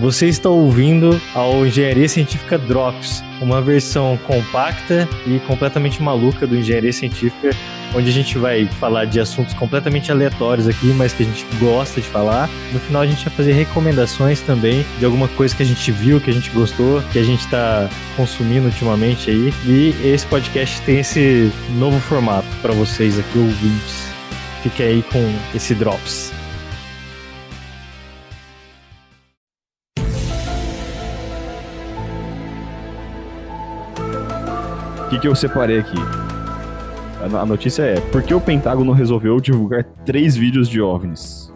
Você está ouvindo ao Engenharia Científica Drops, uma versão compacta e completamente maluca do Engenharia Científica, onde a gente vai falar de assuntos completamente aleatórios aqui, mas que a gente gosta de falar. No final a gente vai fazer recomendações também de alguma coisa que a gente viu, que a gente gostou, que a gente está consumindo ultimamente aí. E esse podcast tem esse novo formato para vocês aqui, ouvintes. Fique aí com esse Drops. O que, que eu separei aqui? A, notícia é: por que o Pentágono resolveu divulgar três vídeos de OVNIs?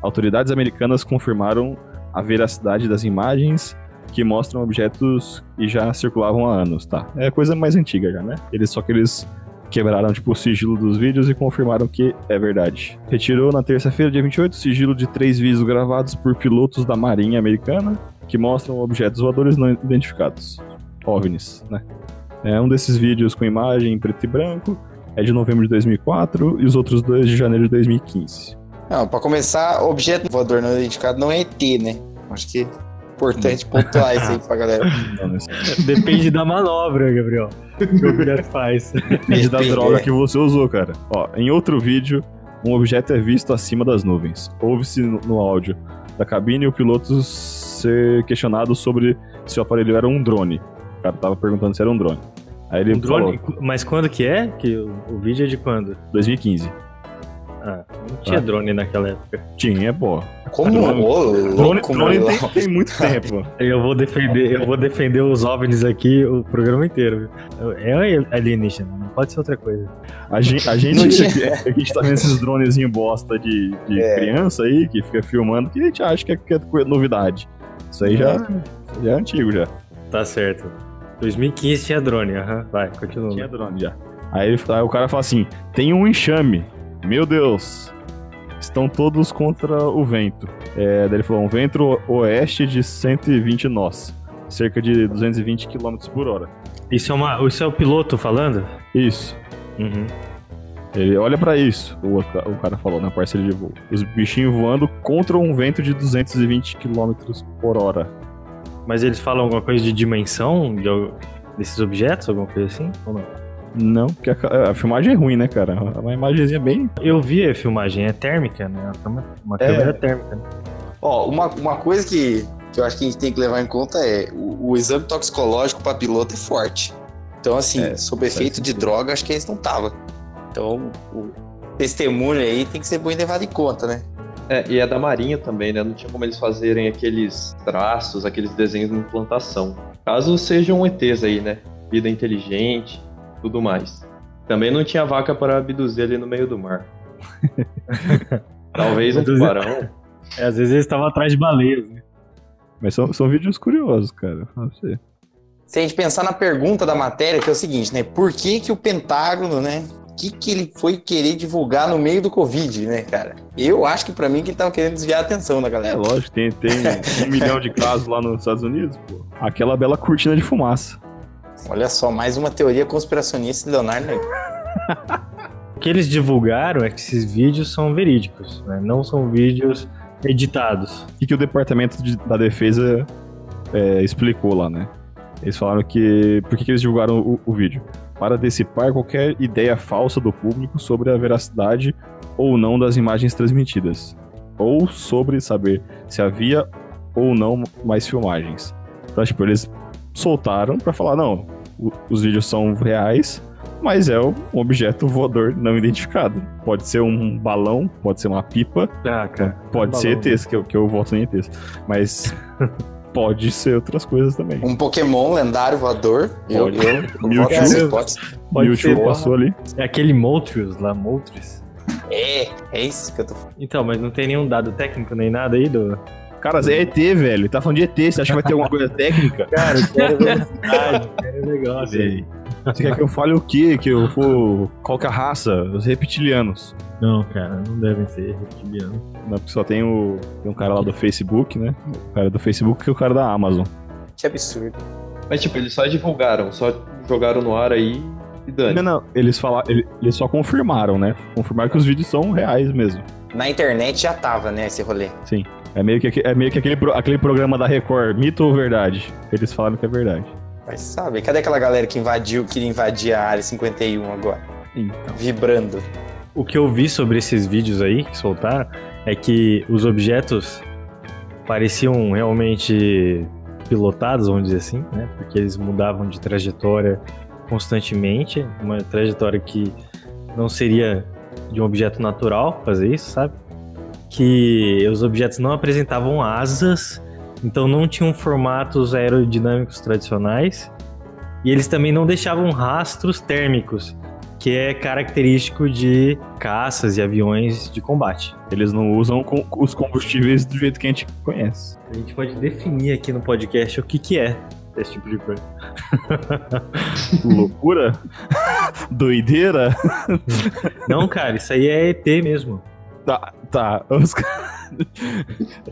Autoridades americanas confirmaram a veracidade das imagens que mostram objetos que já circulavam há anos, tá? É coisa mais antiga já, né? Eles só que eles quebraram tipo o sigilo dos vídeos e confirmaram que é verdade. Retirou na terça-feira, dia 28, o sigilo de três vídeos gravados por pilotos da Marinha Americana que mostram objetos voadores não identificados, OVNIs, né? É um desses vídeos com imagem em preto e branco é de novembro de 2004 e os outros dois de janeiro de 2015. Não, pra começar, objeto voador não identificado não é ET, né? Acho que é importante pontuar isso aí pra galera. Depende da manobra, Gabriel, que o objeto faz. Depende da droga que você usou, cara. Ó, em outro vídeo, um objeto é visto acima das nuvens. Ouve-se no, no áudio da cabine o piloto ser questionado sobre se o aparelho era um drone. Cara tava perguntando se era um drone. Aí ele Um drone? falou, Mas quando que é? Que o, o vídeo é de quando? 2015. Ah, não tinha Ah. drone naquela época. Tinha, pô. Como? Drone- Ô, Drone, louco, drone tem, tem muito tempo. Eu vou defender, eu vou defender os OVNIs aqui o programa inteiro. viu? É alienígena, não pode ser outra coisa. A gente, a gente, a gente tá vendo esses dronezinhos bosta de, de É. criança aí, que fica filmando, que a gente acha que é, que é novidade. Isso aí já, já é antigo já. Tá certo. 2015 tinha drone, aham. Vai, continua. Tinha drone já. Aí, ele- aí o cara fala assim: tem um enxame. Meu Deus. Estão todos contra o vento. É, daí ele falou: um vento oeste de 120 nós. Cerca de 220 km por hora. Isso é, uma, isso é o piloto falando? Isso. Uhum. Ele olha pra isso, o, o cara falou na parceria de voo. Os bichinhos voando contra um vento de 220 km por hora. Mas eles falam alguma coisa de dimensão de desses objetos, alguma coisa assim? Ou não? Não, porque a, a filmagem é ruim, né, cara? É Uma imagenzinha bem. Eu vi a filmagem, é térmica, né? Uma câmera, uma É. câmera térmica. né? Ó, uma, uma coisa que, que eu acho que a gente tem que levar em conta é o, o exame toxicológico para piloto é forte. Então, assim, É, sob efeito de droga, acho que eles não estavam. Então, o testemunho aí tem que ser bem levado em conta, né? É, e é da Marinha também, né? Não tinha como eles fazerem aqueles traços, aqueles desenhos de implantação. Caso sejam ETs aí, né? Vida inteligente, tudo mais. Também não tinha vaca para abduzir ali no meio do mar. Talvez um tubarão. É, às vezes eles estavam atrás de baleias, né? Mas são, são vídeos curiosos, cara. Se a gente pensar na pergunta da matéria, que é o seguinte, né? Por que, que o Pentágono, né? O que, que ele foi querer divulgar no meio do Covid, né, cara? Eu acho que pra mim que ele tava querendo desviar a atenção da É galera. lógico, tem, tem um milhão de casos lá nos Estados Unidos, pô. Aquela bela cortina de fumaça. Olha só, mais uma teoria conspiracionista de Leonardo. O que eles divulgaram é que esses vídeos são verídicos, né? Não são vídeos editados. O que, que o Departamento de- da Defesa é, explicou lá, né? Eles falaram que. Por que, que eles divulgaram o, o vídeo? Para dissipar qualquer ideia falsa do público sobre a veracidade ou não das imagens transmitidas. Ou sobre saber se havia ou não mais filmagens. Então, tipo, eles soltaram pra falar: não, os vídeos são reais, mas é um objeto voador não identificado. Pode ser um balão, pode ser uma pipa, Ah. Pode Balão, ser né? ETs, que eu, que eu voto em ETs. Mas pode ser outras coisas também. Um Pokémon lendário voador. Eu, Pode. eu, eu Mewtwo. nessa hipótese. Pode Mewtwo ser. passou ali. É aquele Moltres lá, Moltres. É, é isso que eu tô falando. Então, mas não tem nenhum dado técnico nem nada aí do. Cara, é ET, velho. Tá falando de ET. Você acha que vai ter alguma coisa técnica? Cara, eu quero velocidade, quero negócio aí. Você quer que eu fale o quê? Que eu for. Qual que é a raça? Os reptilianos. Não, cara, não devem ser reptilianos. Não, porque só tem o. Tem um cara lá do Facebook, né? O cara do Facebook que é o cara da Amazon. Que absurdo. Mas, tipo, eles só divulgaram, só jogaram no ar aí e dane. Não, não. Eles falaram. Eles só confirmaram, né? Confirmaram que os vídeos são reais mesmo. Na internet já tava, né, esse rolê. Sim. É meio que, é meio que aquele, aquele programa da Record, mito ou verdade? Eles falaram que é verdade. Vai saber. Cadê aquela galera que invadiu, queria invadir a área 51 agora? Então. Vibrando. O que eu vi sobre esses vídeos aí que soltaram é que os objetos pareciam realmente pilotados, vamos dizer assim, né? Porque eles mudavam de trajetória constantemente, uma trajetória que não seria de um objeto natural fazer isso, sabe? Que os objetos não apresentavam asas, então não tinham formatos aerodinâmicos tradicionais, e eles também não deixavam rastros térmicos, que é característico de caças e aviões de combate. Eles não usam os combustíveis do jeito que a gente conhece. A gente pode definir aqui no podcast o que, que é esse tipo de coisa. Loucura? Doideira? Não, cara, isso aí é ET mesmo. Tá, tá. Os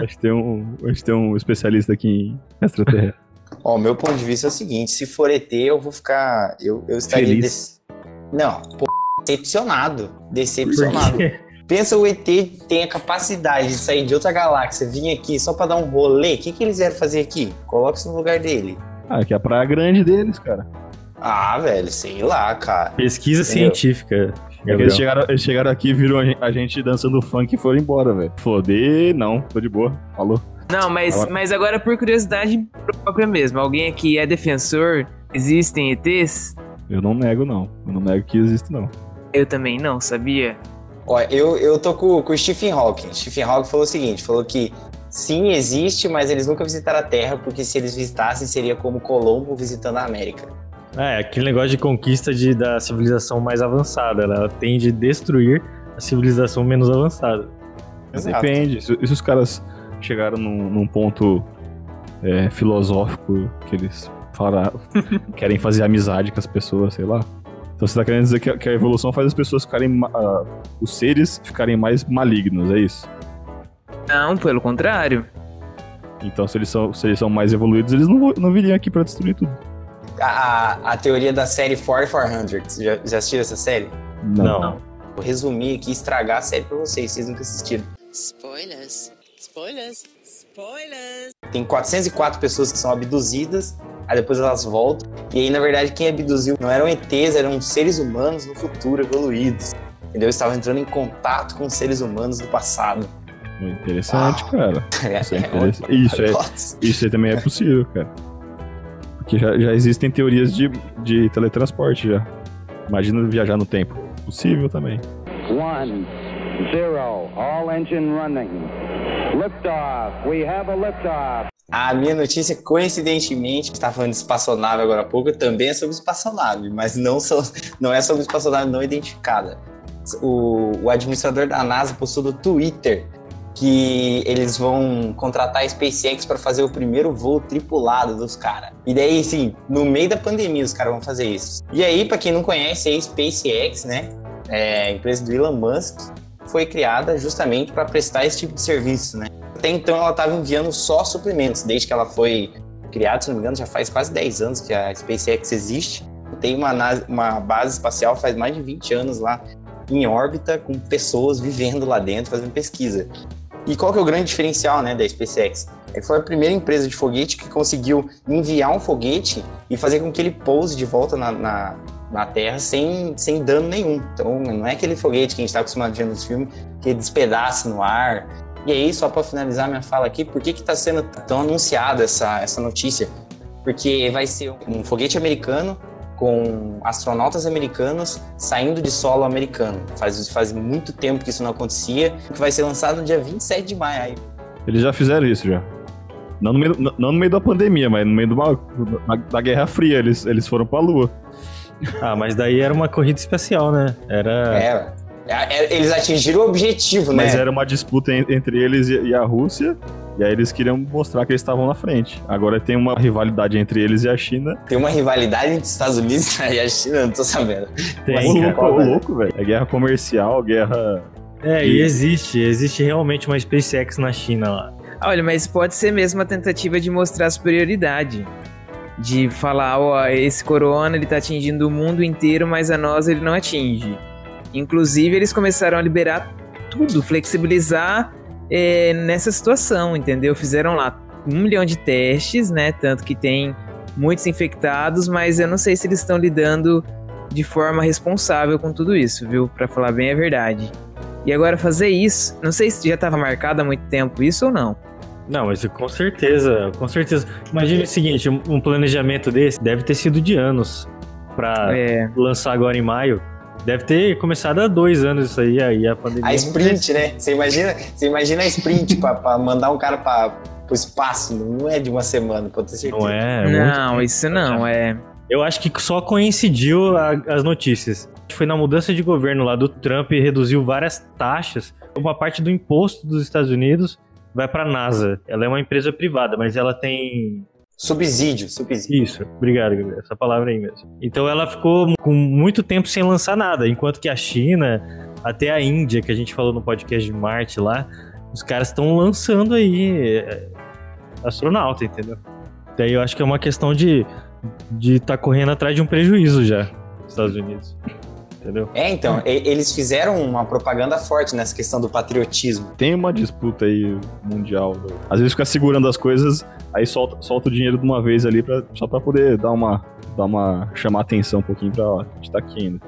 acho, que tem um, acho que tem um especialista aqui em extraterrestre. Ó, o meu ponto de vista é o seguinte: se for ET, eu vou ficar. Eu, eu estaria. Feliz. dece- Não, pô, decepcionado. Decepcionado. Pensa o ET tem a capacidade de sair de outra galáxia, vir aqui só pra dar um rolê. O que, que eles vieram fazer aqui? Coloque isso no lugar dele. Ah, que é a praia grande deles, cara. Ah, velho, sei lá, cara. pesquisa Entendeu? científica. Eles, chegaram, eles chegaram aqui, viram a gen- a gente dançando funk e foram embora, velho. Foder, não, tô de boa. Falou. Não, mas Agora- mas agora por curiosidade própria mesmo. Alguém aqui é defensor? Existem ETs? Eu não nego, não. Eu não nego que existe, não. Eu também não, sabia? Ó, eu, eu tô com, com o Stephen Hawking. Stephen Hawking falou o seguinte: falou que sim, existe, mas eles nunca visitaram a Terra, porque se eles visitassem, seria como Colombo visitando a América. É, aquele negócio de conquista de, da civilização mais avançada. né? Ela tende a destruir a civilização menos avançada. Exato. Depende. Se, se os caras chegaram num, num ponto é, filosófico que eles falaram, querem fazer amizade com as pessoas, sei lá. Então você tá querendo dizer que a, que a evolução faz as pessoas ficarem. ah, os seres ficarem mais malignos, é isso? Não, pelo contrário. Então se eles são, se eles são mais evoluídos, eles não, não viriam aqui pra destruir tudo. A, a, teoria da série 4400. Já, já assistiram essa série? Não. Vou resumir aqui e estragar a série pra vocês, vocês nunca assistiram. Spoilers. Spoilers. Spoilers. Tem 404 pessoas que são abduzidas, aí depois elas voltam. E aí, na verdade, quem abduziu não eram ETs, eram seres humanos no futuro evoluídos. Entendeu? Estavam entrando em contato com seres humanos do passado. Interessante, Uau. cara. É, Isso é uma interessante. Isso é, hipótese. Isso aí também é possível, cara. Porque já, já existem teorias de, de teletransporte já. Imagina viajar no tempo. Possível também. One, zero, all engine running. Liftoff. We have a liftoff. A minha notícia, coincidentemente, está falando de espaçonave agora há pouco, também é sobre espaçonave, mas não, so- não é sobre espaçonave não identificada. O, o administrador da NASA postou no Twitter que eles vão contratar a SpaceX para fazer o primeiro voo tripulado dos caras. E daí, assim, no meio da pandemia os caras vão fazer isso. E aí, para quem não conhece, a SpaceX, né, é a empresa do Elon Musk, foi criada justamente para prestar esse tipo de serviço, né? Até então ela estava enviando só suprimentos, desde que ela foi criada, se não me engano, já faz quase 10 anos que a SpaceX existe. Tem uma, uma base espacial faz mais de 20 anos lá em órbita, com pessoas vivendo lá dentro, fazendo pesquisa. E qual que é o grande diferencial né, da SpaceX? É que foi a primeira empresa de foguete que conseguiu enviar um foguete e fazer com que ele pouse de volta na, na, na Terra sem, sem dano nenhum. Então não é aquele foguete que a gente está acostumado a ver nos filmes que despedaça no ar. E aí, só para finalizar minha fala aqui, por que está sendo tão anunciada essa, essa notícia? Porque vai ser um foguete americano com astronautas americanos saindo de solo americano. Faz, faz muito tempo que isso não acontecia, que vai ser lançado no dia 27 de maio. Aí, Eles já fizeram isso já. Não no meio, não- no meio da pandemia, mas no meio do mal- da, da Guerra Fria. Eles, eles foram pra Lua. Ah, mas daí era uma corrida espacial, né? Era. é, é, é, eles atingiram o objetivo, né? Mas era uma disputa en- entre eles e, e a Rússia. E aí eles queriam mostrar que eles estavam na frente. Agora tem uma rivalidade entre eles e a China. Tem uma rivalidade entre os Estados Unidos e a China, eu não tô sabendo. Tem, cara. louco, ô, louco, velho. É guerra comercial, guerra. É, e existe. Existe realmente uma SpaceX na China lá. Olha, mas pode ser mesmo uma tentativa de mostrar superioridade. De falar, ó, esse corona ele tá atingindo o mundo inteiro, mas a nós ele não atinge. Inclusive, eles começaram a liberar tudo, flexibilizar é, nessa situação, entendeu? Fizeram lá um milhão de testes, né? Tanto que tem muitos infectados, mas eu não sei se eles estão lidando de forma responsável com tudo isso, viu? Para falar bem a verdade. E agora fazer isso, não sei se já estava marcado há muito tempo isso ou não. Não, mas com certeza, com certeza. Imagine o seguinte, um planejamento desse deve ter sido de anos para É. lançar agora em maio. Deve ter começado há dois anos isso aí, aí a pandemia. A sprint, né? Você imagina, você imagina a sprint pra, pra mandar um cara pra, pro espaço. Não é de uma semana, pode ter certeza. Não é? é muito não, isso não, é. Eu acho que só coincidiu a- as notícias. Foi na mudança de governo lá do Trump e reduziu várias taxas. Uma parte do imposto dos Estados Unidos vai para a NASA. Ela é uma empresa privada, mas ela tem Subsídio, subsídio. isso. Obrigado, Gabriel. Essa palavra aí mesmo. Então ela ficou com muito tempo sem lançar nada, enquanto que a China, até a Índia, que a gente falou no podcast de Marte lá, os caras estão lançando aí é, astronauta, entendeu? Daí eu acho que é uma questão de de estar correndo atrás de um prejuízo já, Estados Unidos. Entendeu? É, então, eles fizeram uma propaganda forte nessa questão do patriotismo. Tem uma disputa aí mundial. Às vezes fica segurando as coisas, aí solta, solta o dinheiro de uma vez ali pra, só pra poder dar uma, dar uma. chamar atenção um pouquinho pra ó, a gente tá aqui ainda.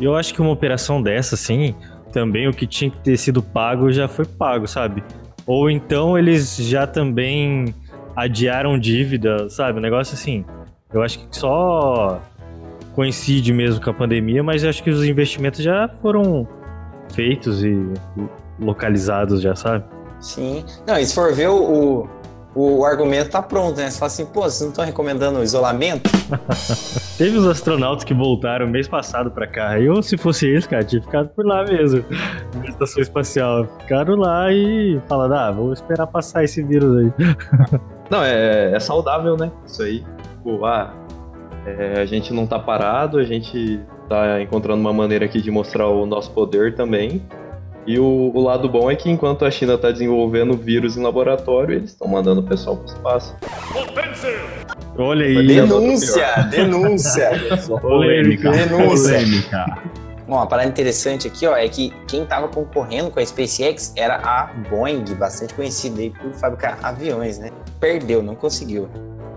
E eu acho que uma operação dessa, assim, também o que tinha que ter sido pago já foi pago, sabe? Ou então eles já também adiaram dívida, sabe? Um negócio assim. Eu acho que só coincide mesmo com a pandemia, mas eu acho que os investimentos já foram feitos e localizados já, sabe? Sim. Não, e se for ver o, o, o argumento tá pronto, né? Você fala assim, pô, vocês não estão recomendando o isolamento? Teve os astronautas que voltaram mês passado pra cá. Eu, se fosse eles, cara, tinha ficado por lá mesmo. Na estação espacial. Ficaram lá e falaram, ah, vou esperar passar esse vírus aí. Não, é, é saudável, né? Isso aí. Tipo, ah, é, a gente não tá parado, a gente tá encontrando uma maneira aqui de mostrar o nosso poder também. E o, o lado bom é que enquanto a China tá desenvolvendo vírus em laboratório, eles estão mandando o pessoal pro espaço. Olha aí. Denúncia! Denúncia! Polêmica. Denúncia. Polêmica. Bom, uma parada interessante aqui, ó, é que quem tava concorrendo com a SpaceX era a Boeing, bastante conhecida aí por fabricar aviões, né? Perdeu, não conseguiu.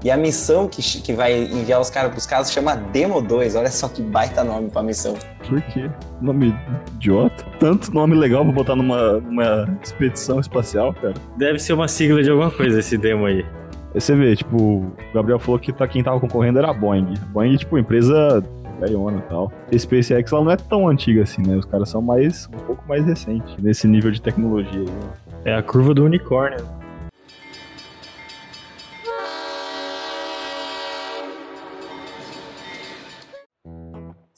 E a missão que, que vai enviar os caras pros casos chama Demo 2. Olha só que baita nome pra missão. Por quê? Nome idiota. Tanto nome legal pra botar numa, numa expedição espacial, cara. Deve ser uma sigla de alguma coisa esse demo aí. Aí você vê, tipo, o Gabriel falou que tá, quem tava concorrendo era a Boeing. A Boeing, tipo, empresa velhona e tal. A SpaceX, ela não é tão antiga assim, né? Os caras são mais, um pouco mais recentes nesse nível de tecnologia aí. É a curva do unicórnio.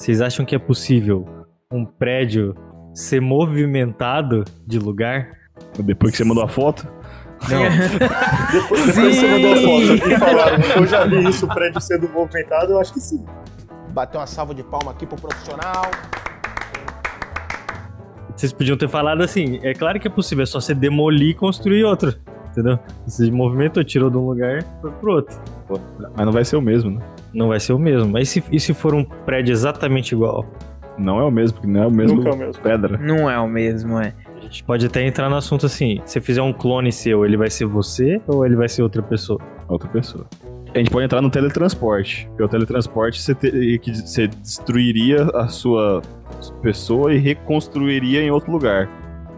Vocês acham que é possível um prédio ser movimentado de lugar? Depois que você mandou a foto, Depois que Sim. você mandou a foto e falaram, eu já vi isso, o prédio sendo movimentado, eu acho que sim. Bater uma salva de palma aqui pro profissional. Vocês podiam ter falado assim, é claro que é possível, é só você demolir e construir outro. Entendeu? Você movimentou, tirou de um lugar e foi pro outro. mas não vai ser o mesmo, né? Não vai ser o mesmo. Mas e se, e se for um prédio exatamente igual? Não é o mesmo, porque não é o mesmo Nunca é o mesmo. pedra. Não é o mesmo, é. A gente pode até entrar no assunto assim: se fizer um clone seu, ele vai ser você ou ele vai ser outra pessoa? Outra pessoa. A gente pode entrar no teletransporte. Porque o teletransporte você, teria que, você destruiria a sua pessoa e reconstruiria em outro lugar.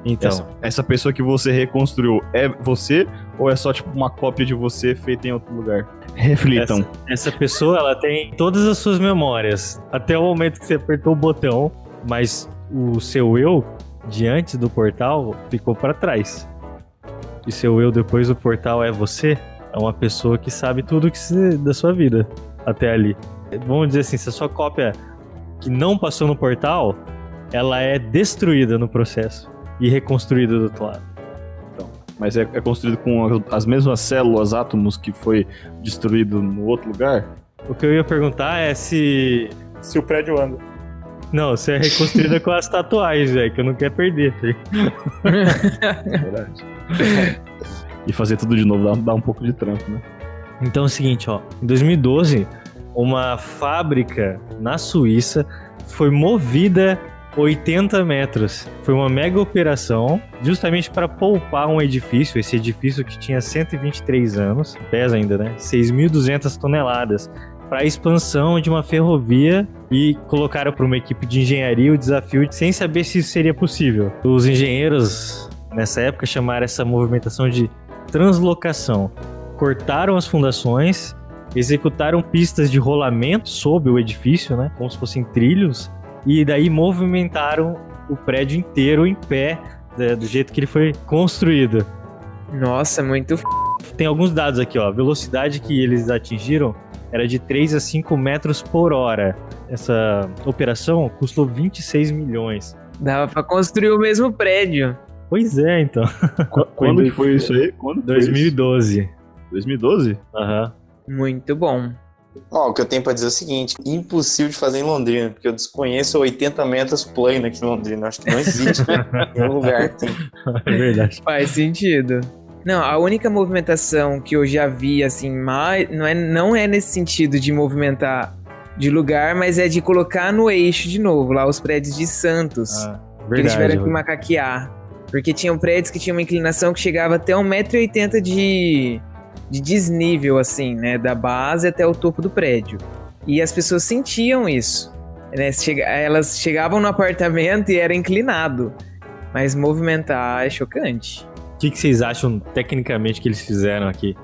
Então, Essa, essa pessoa que você reconstruiu é você ou é só tipo uma cópia de você feita em outro lugar? Reflitam. essa pessoa ela tem todas as suas memórias até o momento que você apertou o botão, mas o seu eu de antes do portal ficou para trás. E seu eu depois do portal é você? É uma pessoa que sabe tudo que se- da sua vida até ali. Vamos dizer assim, se a sua cópia que não passou no portal, ela é destruída no processo e reconstruída do outro lado. Mas é, é construído com as, as mesmas células, átomos que foi destruído no outro lugar? O que eu ia perguntar é se Se o prédio anda. Não, você é reconstruída com as tatuagens, velho, que eu não quero perder. tá? É verdade. e fazer tudo de novo dá, dá um pouco de trampo, né? Então é o seguinte, ó. Em 2012, uma fábrica na Suíça foi movida 80 metros. Foi uma mega operação, justamente para poupar um edifício, esse edifício que tinha 123 anos, pesa ainda, né? 6.200 toneladas, para a expansão de uma ferrovia e colocaram para uma equipe de engenharia o desafio sem saber se isso seria possível. Os engenheiros nessa época chamaram essa movimentação de translocação. Cortaram as fundações, executaram pistas de rolamento sob o edifício, né, como se fossem trilhos, e daí movimentaram o prédio inteiro em pé, né, do jeito que ele foi construído. Nossa, muito f... Tem alguns dados aqui, ó. A velocidade que eles atingiram era de 3 a 5 metros por hora. Essa operação custou 26 milhões. Dava pra construir o mesmo prédio. Pois é, então. Qu- Quando que foi isso aí? Quando que foi isso? 2012. 2012? Aham. Muito bom. Ó, o que eu tenho pra dizer é o seguinte: impossível de fazer em Londrina, porque eu desconheço 80 metros plano aqui em Londrina. Acho que não existe nenhum lugar que tem. É verdade. Faz sentido. Não, a única movimentação que eu já vi, assim, mais, não, é, não é nesse sentido de movimentar de lugar, mas é de colocar no eixo de novo, lá os prédios de Santos. Ah, que eles tiveram verdade. que macaquear. Porque tinham prédios que tinham uma inclinação que chegava até 1,80m de, de desnível, assim, né? Da base até o topo do prédio. E as pessoas sentiam isso. Né? Elas chegavam no apartamento e era inclinado. Mas movimentar é chocante. O que, que vocês acham tecnicamente que eles fizeram aqui?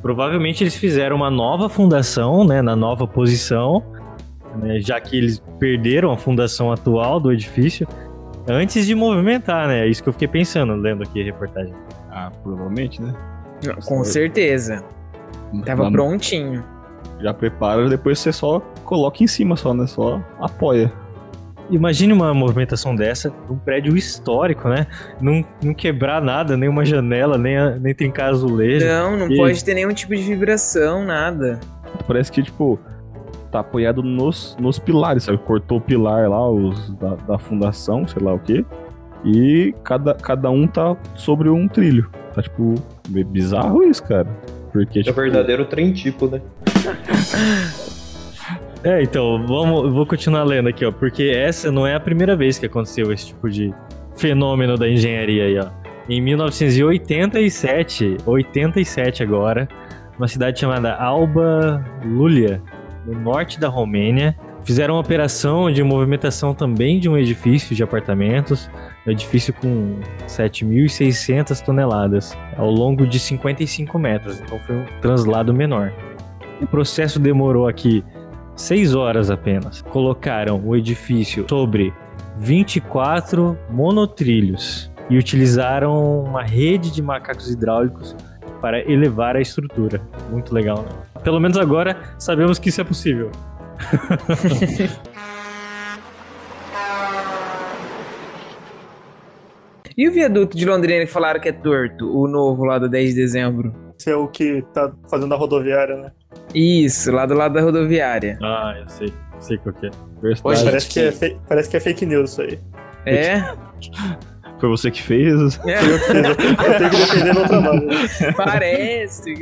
Provavelmente eles fizeram uma nova fundação, né, na nova posição, né, já que eles perderam a fundação atual do edifício antes de movimentar, né? É isso que eu fiquei pensando lendo aqui a reportagem. Ah, provavelmente, né? Com certeza. Tava no- prontinho. Já prepara, depois você só coloca em cima só, né? Só apoia. Imagine uma movimentação dessa, um prédio histórico, né? Não, não quebrar nada, nem uma janela, nem, a- nem trincar azulejo. Não, não E- pode ter nenhum tipo de vibração, nada. Parece que, tipo, tá apoiado nos, nos pilares, sabe? Cortou o pilar lá, os da, da fundação, sei lá o quê. E cada, cada um tá sobre um trilho. Tá, tipo, meio bizarro isso, cara. Porque, É tipo, verdadeiro trem tipo, né? É, então, vamos, vou continuar lendo aqui, ó, porque essa não é a primeira vez que aconteceu esse tipo de fenômeno da engenharia aí, ó. Em 1987, 87 agora, uma cidade chamada Alba Lulia, no norte da Romênia, fizeram uma operação de movimentação também de um edifício de apartamentos, um edifício com 7.600 toneladas, ao longo de 55 metros, então foi um translado menor. O processo demorou aqui seis horas apenas. Colocaram o edifício sobre 24 monotrilhos e utilizaram uma rede de macacos hidráulicos para elevar a estrutura. Muito legal, né? Pelo menos agora sabemos que isso é possível. E o viaduto de Londrina que falaram que é torto, o novo lá do 10 de dezembro? Esse é o que tá fazendo a rodoviária, né? Isso, lá do lado da rodoviária. Ah, eu sei. Sei qual que é. Hoje, Parece que, é fe- parece que é fake news isso aí. É? foi você que fez. É, Eu, fiz, eu tenho que defender meu trabalho. parece.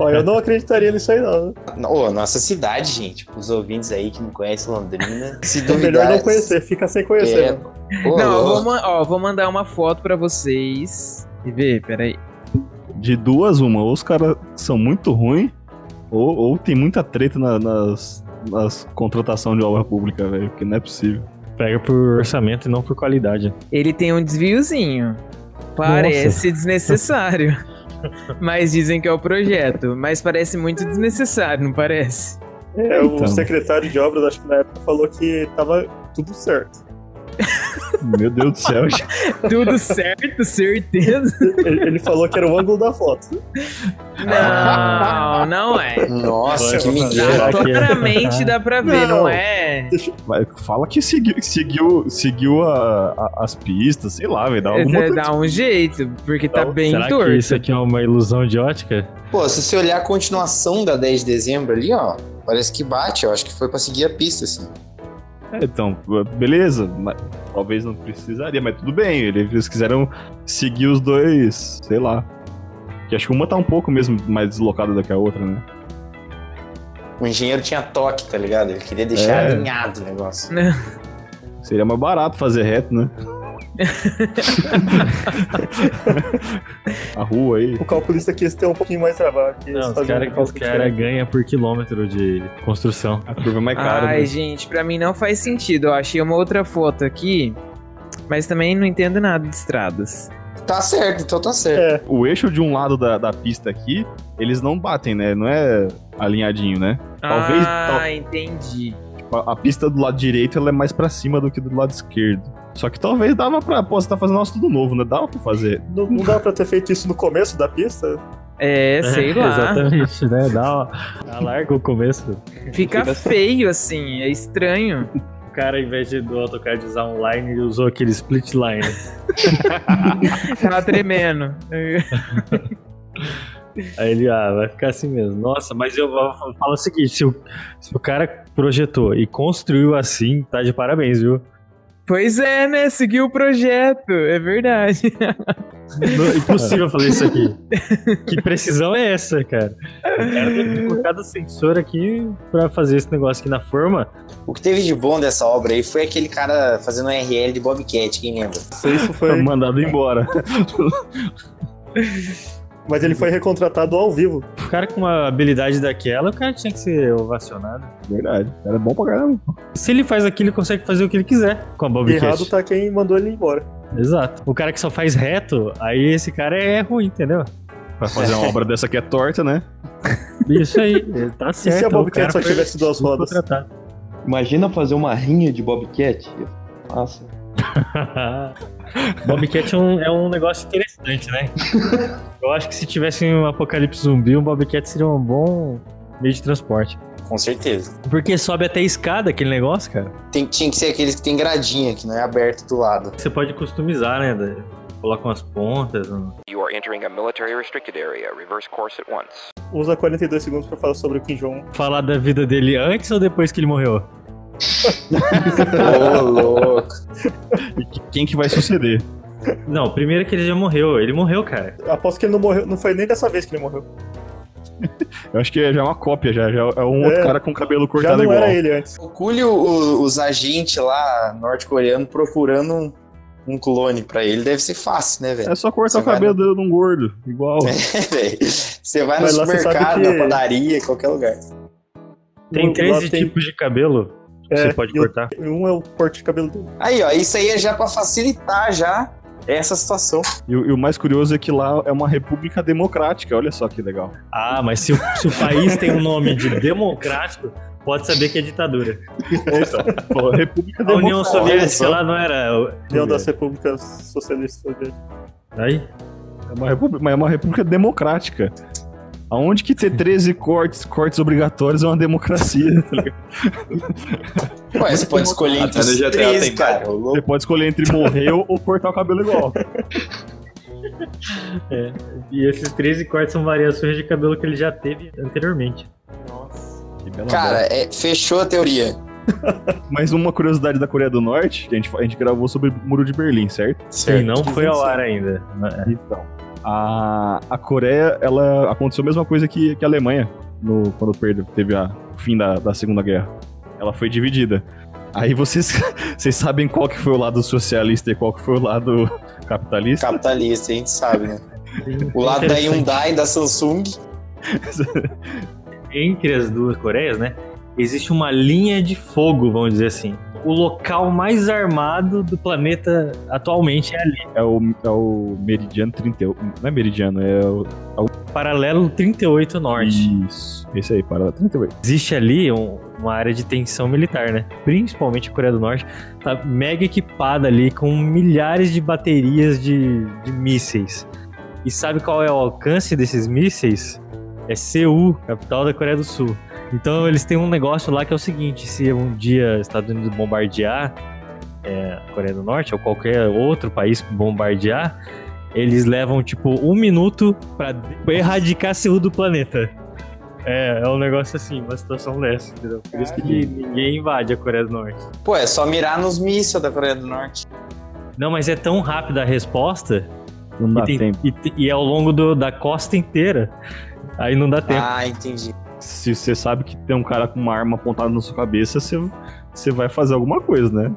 Olha, eu não acreditaria nisso aí, não. Ô, nossa cidade, gente. Os ouvintes aí que não conhecem Londrina. Se É duvidar. melhor não conhecer, fica sem conhecer. É. Ô, Não, eu vou, ó, vou mandar uma foto pra vocês. E ver, peraí. De duas, uma. Ou os caras são muito ruins, ou, ou tem muita treta na- nas, nas contratação de obra pública, velho. Porque não é possível. Pega por orçamento e não por qualidade. Ele tem um desviozinho. Parece desnecessário. Mas dizem que é o projeto. Mas parece muito desnecessário, não parece? É, o Então. secretário de obras, acho que na época, falou que tava tudo certo. Meu Deus do céu. Tudo certo, certeza. Ele, ele falou que era o ângulo da foto. Não, não é. Nossa, que Vai, mentira. É? Claramente dá pra ver, não, Não. é? Vai, fala que seguiu, seguiu, seguiu a- a- as pistas, sei lá, velho. Dá alguma É, Dá um jeito, porque tá Então, bem Será torto. que isso aqui é uma ilusão de ótica? Pô, se você olhar a continuação da 10 de dezembro ali, ó, parece que bate. Eu acho que foi pra seguir a pista, assim. É, então, beleza. talvez não precisaria, mas tudo bem. Eles quiseram seguir os dois, sei lá. Que acho que uma tá um pouco mesmo mais deslocada do que a outra, né? O engenheiro tinha toque, tá ligado? Ele queria deixar É. alinhado o negócio. Seria mais barato fazer reto, né? A rua aí. O calculista quis ter um pouquinho mais trabalho. Não, os um caras cálculo cara ganham por quilômetro de construção. A curva é mais cara. Ai, né? gente, pra mim não faz sentido. Eu achei uma outra foto aqui, mas também não entendo nada de estradas. Tá certo, então tá certo. É, O eixo de um lado da, da pista aqui, eles não batem, né? Não é alinhadinho, né? Talvez ah, tal- entendi. a, a pista do lado direito ela é mais pra cima do que do lado esquerdo. Só que talvez dava pra. Pô, você tá fazendo nosso tudo novo, né? Dava pra fazer. não, não dá pra ter feito isso no começo da pista? É, sei lá. Exatamente, né? Dá, uma- dá larga o começo. Fica feio assim, é estranho. O cara, ao invés de, do AutoCAD usar um line, ele usou aquele split line. Tava tremendo. Aí ele, ah, vai ficar assim mesmo. Nossa, mas eu falar o seguinte: se o, se o cara projetou e construiu assim, tá de parabéns, viu? Pois é, né? Seguiu o projeto, é verdade. Não, impossível fazer isso aqui. Que precisão é essa, cara? O cara deve ter colocado sensor aqui pra fazer esse negócio aqui na forma. O que teve de bom dessa obra aí foi aquele cara fazendo um RL de Bobcat, quem lembra? Isso foi. Mandado embora. Mas ele foi recontratado ao vivo. O cara com uma habilidade daquela, o cara tinha que ser ovacionado. Verdade. Era bom pra caramba. Se ele faz aquilo, ele consegue fazer o que ele quiser com a Bobcat. Errado tá quem mandou ele embora. Exato. O cara que só faz reto, aí esse cara é ruim, entendeu? Pra fazer uma obra dessa que é torta, né? Isso aí, ele tá E certo. se a o Bobcat só tivesse duas rodas? Imagina fazer uma rinha de Bobcat. Nossa. Bobcat é um, é um negócio interessante, né? Eu acho que se tivesse um apocalipse zumbi, um Bobcat seria um bom meio de transporte. Com certeza. Porque sobe até escada aquele negócio, cara. Tem, tinha que ser aqueles que tem gradinha, que não é aberto do lado. Você pode customizar, né? Coloca umas pontas. um- You are entering a military restricted area. Reverse course at once. Usa 42 segundos pra falar sobre o Kim Jong. Falar da vida dele antes ou depois que ele morreu? Ô, louco. E que- quem que vai suceder? Não, primeiro que ele já morreu. Ele morreu, cara. Aposto que ele não morreu. Não foi nem dessa vez que ele morreu. Eu acho que já é uma cópia, já. já é um É. outro cara com cabelo Já cortado não igual. era ele antes. O- o- os agentes lá norte-coreanos procurando um, um clone pra ele. Deve ser fácil, né, velho? É só cortar Você o cabelo de um gordo, igual. É, velho. Você vai no Mas supermercado, que- na padaria, qualquer lugar. Tem Lá 13 tem- tipos de cabelo É, você pode e o- cortar. Um é o corte de cabelo dele. Aí, ó, isso aí é já pra facilitar já essa situação. E, o- e o mais curioso é que lá é uma república democrática, olha só que legal. Ah, mas se o, se o país tem um nome de democrático, pode saber que é ditadura. Pô, república A União democrática. Soviética lá não era. União das Repúblicas Socialistas dele. Aí? É uma república, mas é uma república democrática. Aonde que ter 13 cortes, cortes obrigatórios é uma democracia, tá ligado? Ué, você pode escolher entre os GTA 13, tem cara. Você pode escolher entre morrer ou, cortar o cabelo igual. E esses 13 cortes são variações de cabelo que ele já teve anteriormente. Que bela Cara, é, fechou a teoria. Mais uma curiosidade da Coreia do Norte, que a gente, a gente gravou sobre o Muro de Berlim, certo? Sim, não foi ao ar ainda. Então, a, a Coreia, ela aconteceu a mesma coisa que, que a Alemanha no, quando perdeu, teve a, o fim da, da Segunda Guerra. Ela foi dividida. Aí vocês, vocês sabem qual que foi o lado socialista e qual que foi o lado capitalista? Capitalista, a gente sabe, né? O lado da Hyundai, da Samsung. Entre as duas Coreias, né? Existe uma linha de fogo, vamos dizer assim. O local mais armado do planeta atualmente é ali. É o, é o Meridiano 38. Não é Meridiano, é o. Paralelo 38 Norte. Isso. Esse aí, para 38. Existe ali um- uma área de tensão militar, né? Principalmente a Coreia do Norte tá mega equipada ali com milhares de baterias de, de mísseis. E sabe qual é o alcance desses mísseis? É Seul, capital da Coreia do Sul. Então eles têm um negócio lá que é o seguinte: se um dia os Estados Unidos bombardear é, a Coreia do Norte ou qualquer outro país bombardear, eles levam tipo um minuto pra erradicar Seul do planeta. É, é um negócio assim, uma situação dessa, entendeu? Por isso que ninguém invade a Coreia do Norte. Pô, é só mirar nos mísseis da Coreia do Norte. Não, mas é tão rápida a resposta Não dá e, tem- tempo. e e é ao longo do- da costa inteira. Aí não dá tempo. Ah, entendi. Se você sabe que tem um cara com uma arma apontada na sua cabeça, você, você vai fazer alguma coisa, né?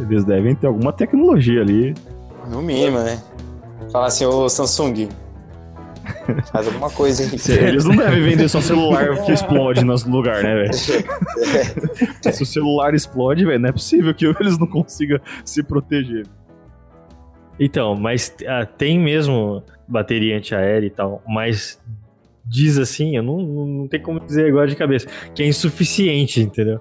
Eles devem ter alguma tecnologia ali. No mínimo, né? Fala assim, ô Samsung, faz alguma coisa aí. Se- Eles não devem vender só celular que explode no lugar, né, velho? Se o celular explode, velho, não é possível que eles não consigam se proteger. Então, mas ah, tem mesmo bateria antiaérea e tal, mas diz assim, eu não, não, não tenho como dizer agora de cabeça, que é insuficiente, entendeu?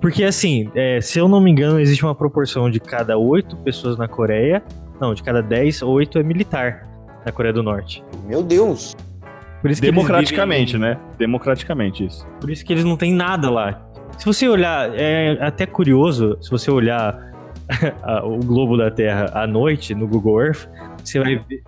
Porque assim, é, se eu não me engano, existe uma proporção de cada oito pessoas na Coreia, não, de cada dez, oito é militar na Coreia do Norte. Meu Deus. Por isso que eles Democraticamente, né? Democraticamente isso. Por isso que eles não têm nada lá. Se você olhar, é até curioso, se você olhar o globo da Terra à noite no Google Earth, você vai ver,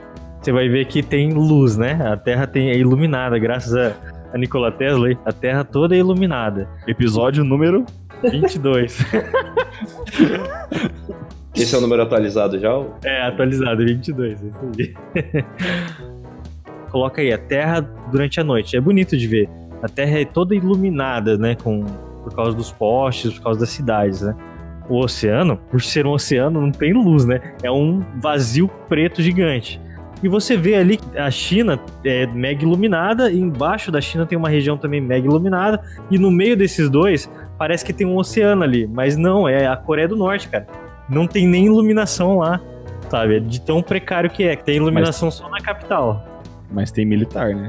você vai ver que tem luz, né? A Terra tem, é iluminada, graças a, a Nikola Tesla, a Terra toda é iluminada. Episódio número 22. Esse é o número atualizado já? é, atualizado, 22, é isso aí. Coloca aí, a Terra durante a noite. É bonito de ver. A Terra é toda iluminada, né? Com, por causa dos postes, por causa das cidades, né? O oceano, por ser um oceano, não tem luz, né? É um vazio preto gigante. E você vê ali a China é mega iluminada, e embaixo da China tem uma região também mega iluminada, e no meio desses dois parece que tem um oceano ali, mas não, é a Coreia do Norte, cara. Não tem nem iluminação lá, sabe? De tão precário que é, que tem iluminação só na capital. Mas tem militar, né?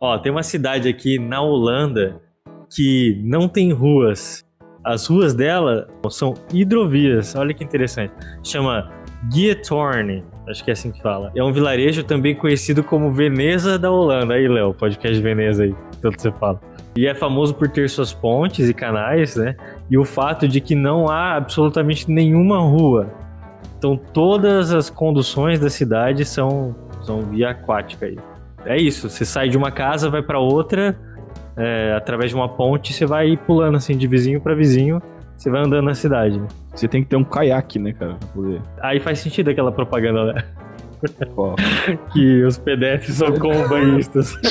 Ó, tem uma cidade aqui na Holanda que não tem ruas. As ruas dela são hidrovias. Olha que interessante. Chama Gietorne. Acho que é assim que fala. É um vilarejo também conhecido como Veneza da Holanda. Aí, Léo, podcast Veneza aí, tanto você fala. E é famoso por ter suas pontes e canais, né? E o fato de que não há absolutamente nenhuma rua. Então todas as conduções da cidade são, são via aquática aí. É isso, você sai de uma casa, vai pra outra, é, através de uma ponte, você vai pulando assim de vizinho pra vizinho, você vai andando na cidade. né? Você tem que ter um caiaque, né, cara? Pra poder. Aí faz sentido aquela propaganda né? Que os pedestres são como banhistas.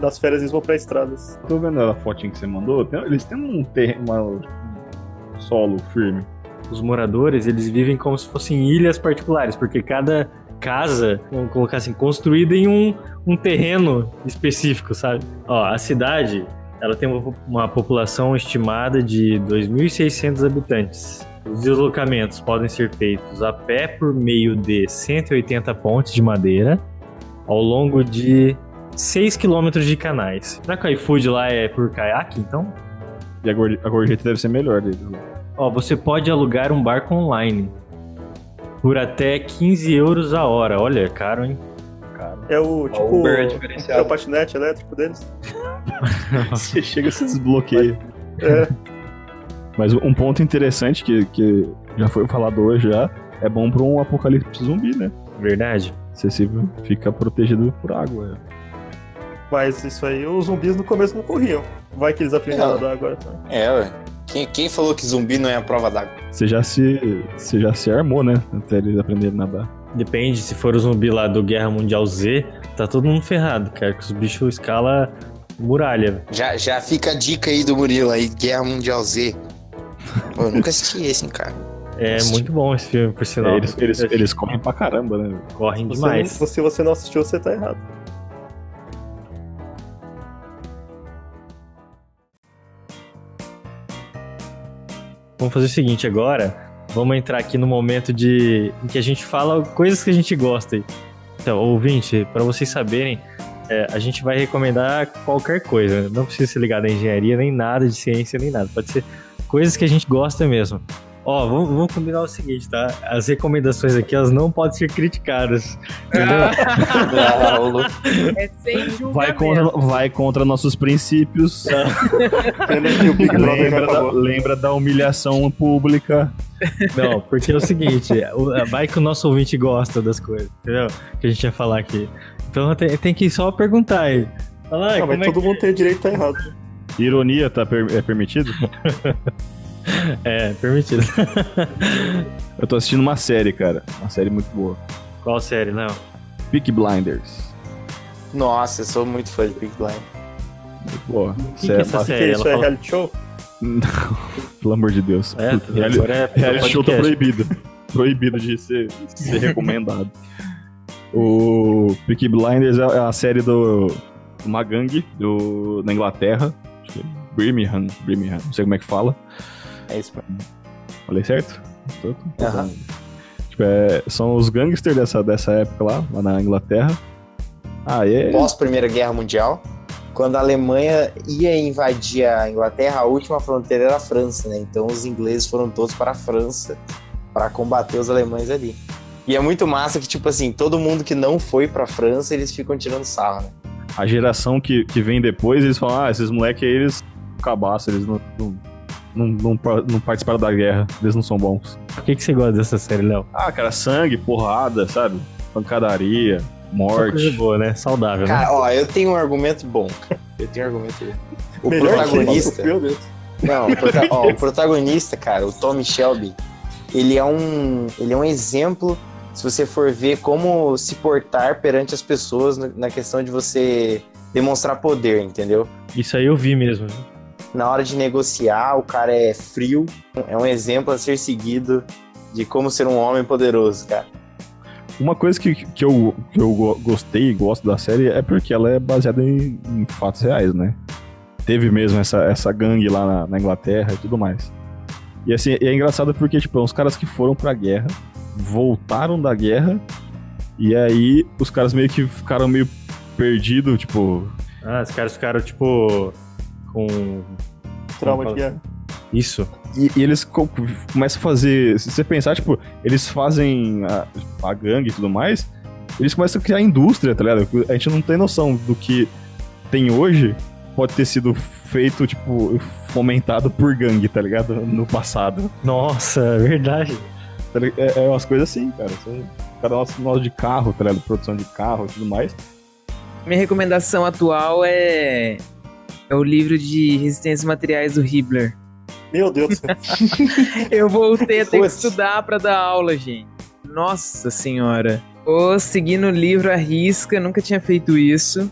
Das férias eles vão pra estradas. tô vendo a fotinha que você mandou. tem- eles têm um terreno, um solo firme. Os moradores, eles vivem como se fossem ilhas particulares, porque cada casa, vamos colocar assim, construída em um, um terreno específico, sabe? Ó, a cidade, ela tem uma, uma população estimada de 2.600 habitantes. Os deslocamentos podem ser feitos a pé por meio de 180 pontes de madeira, ao longo de 6 quilômetros de canais. Será que o iFood lá é por caiaque, então? E a gorje- a gorjeta deve ser melhor deles. né? Ó, você pode alugar um barco online por até 15 euros a hora. Olha, é caro, hein? É o O tipo. Uber é É diferenciado. o patinete elétrico deles. Você chega e se desbloqueia. É. Mas um ponto interessante que, que já foi falado hoje já, é bom pra um apocalipse zumbi, né? Verdade. Você se fica protegido por água. Mas isso aí, os zumbis no começo não corriam. Vai que eles aprenderam É. a nadar agora. Tá? É, ué. Quem, quem falou que zumbi não é a prova d'água? Você já se, você já se armou, né? Até eles aprenderem a nadar. Depende, se for o zumbi lá do Guerra Mundial Z, tá todo mundo ferrado, cara, que os bichos escala muralha. Já, já fica a dica aí do Murilo aí, Guerra Mundial Z. Pô, eu nunca assisti esse, hein, cara. É muito bom esse filme, por sinal. É, eles, eles, eles correm pra caramba, né? correm Você demais. não- se você não assistiu, você tá errado. Vamos fazer o seguinte agora. Vamos entrar aqui no momento de em que a gente fala coisas que a gente gosta. Então, ouvinte, para vocês saberem, é, a gente vai recomendar qualquer coisa. Não precisa ser ligado à engenharia, nem nada de ciência, nem nada. Pode ser coisas que a gente gosta mesmo. Ó, vamos, vamos combinar o seguinte, tá? As recomendações aqui, elas não podem ser criticadas. Entendeu? Ah. É sem julgamento. Vai contra, vai contra nossos princípios. Lembra, da, lembra da humilhação pública. Não, porque é o seguinte, o- vai que o nosso ouvinte gosta das coisas, entendeu? Que a gente ia falar aqui. Então tem, tem que só perguntar aí. Fala, "Ai, Não, como mas é todo que- mundo tem direito a tá errado. Ironia tá per- é permitido? É, permitido. Eu tô assistindo uma série, cara. Uma série muito boa. Qual série, Léo? Peak Blinders. Nossa, eu sou muito fã de Big Blind. Muito boa. O que, que é essa série? isso Ela é fala- reality show? Não, pelo amor de Deus. É, Reali- agora é reality show tá proibido. proibido de ser, ser recomendado. O Peaky Blinders é é a série do uma gangue do, da Inglaterra. Acho que é Birmingham, Birmingham, não sei como é que fala. É isso, mano. Falei certo? Tô- tô- Aham. Tipo, é, são os gangsters dessa, dessa época lá, lá na Inglaterra. Ah, é. Pós Primeira Guerra Mundial, quando a Alemanha ia invadir a Inglaterra, a última fronteira era a França, né? Então os ingleses foram todos para a França para combater os alemães ali. E é muito massa que, tipo assim, todo mundo que não foi pra França, eles ficam tirando sarro, né? A geração que, que vem depois, eles falam, ah, esses moleques aí, eles cabaço, eles não, não, não, não, não participaram da guerra, eles não são bons. Por que, que você gosta dessa série, Léo? Ah, cara, sangue, porrada, sabe? Pancadaria, morte. coisa boa, né? Saudável, né? Cara, ó, eu tenho um argumento bom. Eu tenho um argumento bom. O Melhor protagonista. Que, meu Deus. Não, o, prota- ó, o protagonista, cara, o Tommy Shelby, ele é um, ele é um exemplo se você for ver como se portar perante as pessoas na questão de você demonstrar poder, entendeu? Isso aí eu vi mesmo. Na hora de negociar, o cara é frio, é um exemplo a ser seguido de como ser um homem poderoso, cara. Uma coisa que, que, eu, que eu go- gostei e gosto da série é porque ela é baseada em, em fatos reais, né? Teve mesmo essa, essa gangue lá na, na Inglaterra e tudo mais. E assim, é engraçado porque, tipo, é uns caras que foram pra guerra, voltaram da guerra, e aí os caras meio que ficaram meio perdidos, tipo, Ah, os caras ficaram, tipo, com... Trauma de guerra. Isso. E, e eles co- começam a fazer. Se você pensar, tipo, eles fazem a, a gangue e tudo mais, eles começam a criar indústria, tá ligado? A gente não tem noção do que tem hoje pode ter sido feito, tipo, fomentado por gangue, tá ligado? No passado. Nossa, é verdade. Tá? É, é umas coisas assim, cara. Você, cada nosso modo de carro, tá ligado? Produção de carro e tudo mais. Minha recomendação atual é, é o livro de resistências materiais do Hibbler. Meu Deus do céu. Eu voltei a ter que estudar pra dar aula, gente. Nossa senhora. Tô seguindo o livro à risca, nunca tinha feito isso.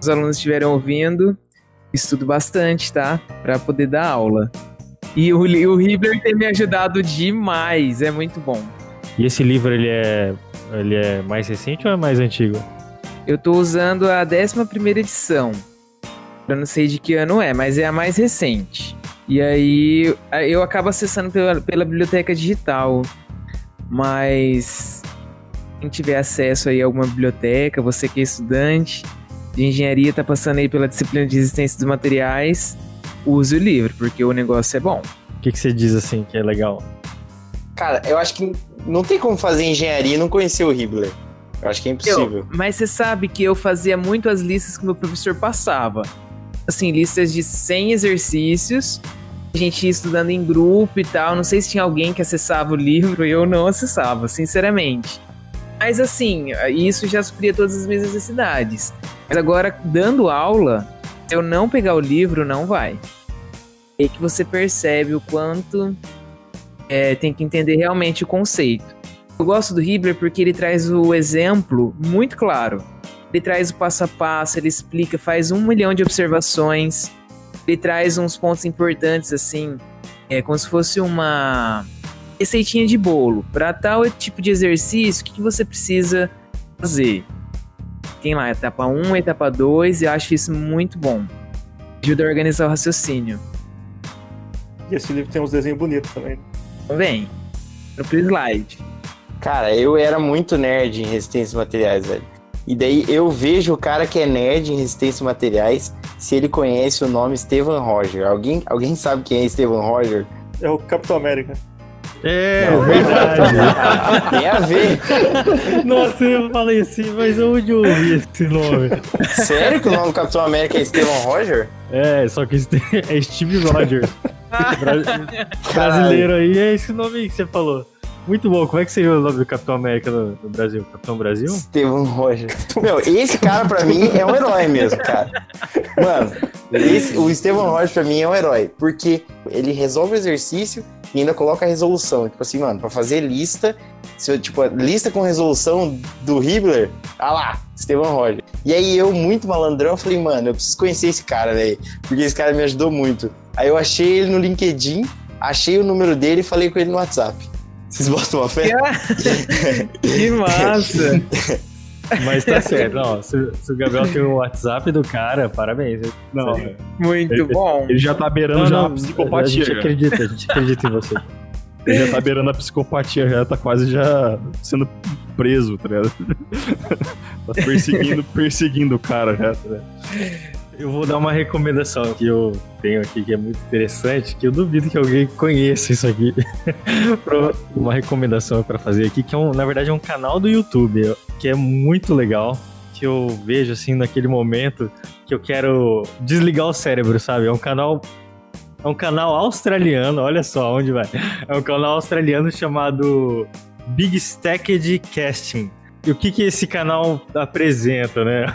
Os alunos estiveram ouvindo. Estudo bastante, tá? Pra poder dar aula. E o, o Hibbler tem me ajudado demais, é muito bom. E esse livro, ele é, ele é mais recente ou é mais antigo? Eu tô usando a 11 edição. Eu não sei de que ano é, mas é a mais recente. E aí eu acabo acessando pela, pela biblioteca digital. Mas quem tiver acesso aí a alguma biblioteca, você que é estudante de engenharia, tá passando aí pela disciplina de resistência dos materiais, use o livro, porque o negócio é bom. O que, que você diz assim que é legal? Cara, eu acho que não tem como fazer engenharia e não conhecer o Hibbler. Eu acho que é impossível. Eu- mas você sabe que eu fazia muito as listas que meu professor passava. Assim, listas de 100 exercícios. A gente ia estudando em grupo e tal. Não sei se tinha alguém que acessava o livro, eu não acessava, sinceramente. Mas assim, isso já supria todas as minhas necessidades. Mas agora, dando aula, se eu não pegar o livro, não vai. É que você percebe o quanto é, tem que entender realmente o conceito. Eu gosto do Hibbler porque ele traz o exemplo muito claro. Ele traz o passo a passo, ele explica, faz um milhão de observações. Ele traz uns pontos importantes, assim, é como se fosse uma receitinha de bolo. Para tal tipo de exercício, o que, que você precisa fazer? Tem lá etapa 1, etapa 2, e eu acho isso muito bom. Ajuda a organizar o raciocínio. E esse livro tem uns desenhos bonitos também. Vem, no slide. Cara, eu era muito nerd em resistência a materiais, velho. E daí eu vejo o cara que é nerd em resistência a materiais se ele conhece o nome Steven Roger. Alguém, alguém sabe quem é Steven Roger? É o Capitão América. É, Não. verdade. Tem a ver. Nossa, eu falei assim, mas onde eu ouvi esse nome? Sério que o nome do Capitão América é Steven Roger? É, só que é Steve Rogers. Bra- Brasileiro aí, é esse nome aí que você falou. Muito bom. Como é que seria o nome do Capitão América no, no Brasil? Capitão Brasil? Estevão Roger. Meu, esse cara pra mim é um herói mesmo, cara. Mano, esse- o Estevão Roger pra mim é um herói. Porque ele resolve o exercício e ainda coloca a resolução. Tipo assim, mano, pra fazer lista, se eu, tipo, lista com resolução do Hibbler, ah lá, Estevão Roger. E aí eu, muito malandrão, falei, mano, eu preciso conhecer esse cara, velho. Porque esse cara me ajudou muito. Aí eu achei ele no LinkedIn, achei o número dele e falei com ele no WhatsApp. Vocês botam uma fé? Que massa! Mas tá certo. Não, se, se o Gabriel tem o WhatsApp do cara, parabéns. Não, Sério. Muito Ele- bom. ele já tá beirando Não, já não, a psicopatia. A gente acredita, a gente acredita em você. Ele já tá beirando a psicopatia, já tá quase já sendo preso, tá ligado? tá perseguindo, perseguindo o cara já, tá ligado? Eu vou dar uma recomendação que eu tenho aqui que é muito interessante, que eu duvido que alguém conheça isso aqui. Uma recomendação para fazer aqui, que é um, na verdade é um canal do YouTube, que é muito legal, que eu vejo assim naquele momento que eu quero desligar o cérebro, sabe? É um canal é um canal australiano, olha só onde vai. É um canal australiano chamado Big Stacked Casting. E o que que esse canal apresenta, né?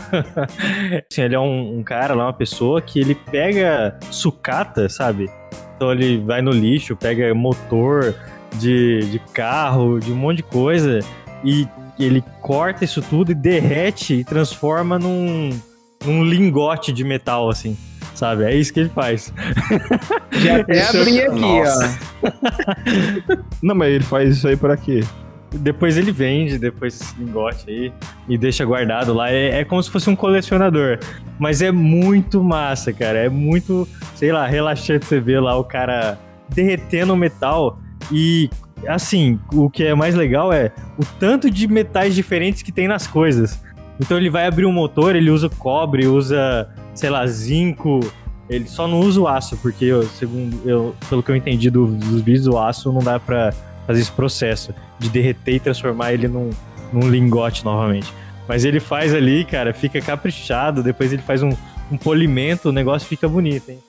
Assim, ele é um, um cara lá, uma pessoa que ele pega sucata, sabe? Então ele vai no lixo, pega motor de, de carro, de um monte de coisa e ele corta isso tudo e derrete e transforma num, num lingote de metal, assim, sabe? É isso que ele faz. Já até é abri aqui, Nossa. Não, mas ele faz isso aí pra quê? Depois ele vende, depois esse lingote aí, e deixa guardado lá. É, é como se fosse um colecionador. Mas é muito massa, cara. É muito, sei lá, relaxante você ver lá o cara derretendo o metal. E, assim, o que é mais legal é o tanto de metais diferentes que tem nas coisas. Então ele vai abrir um motor, ele usa cobre, usa, sei lá, zinco. Ele só não usa o aço, porque, eu, segundo eu, pelo que eu entendi do- dos vídeos, o aço não dá pra fazer esse processo de derreter e transformar ele num, num lingote novamente. Mas ele faz ali, cara, fica caprichado, depois ele faz um, um polimento, o negócio fica bonito, hein?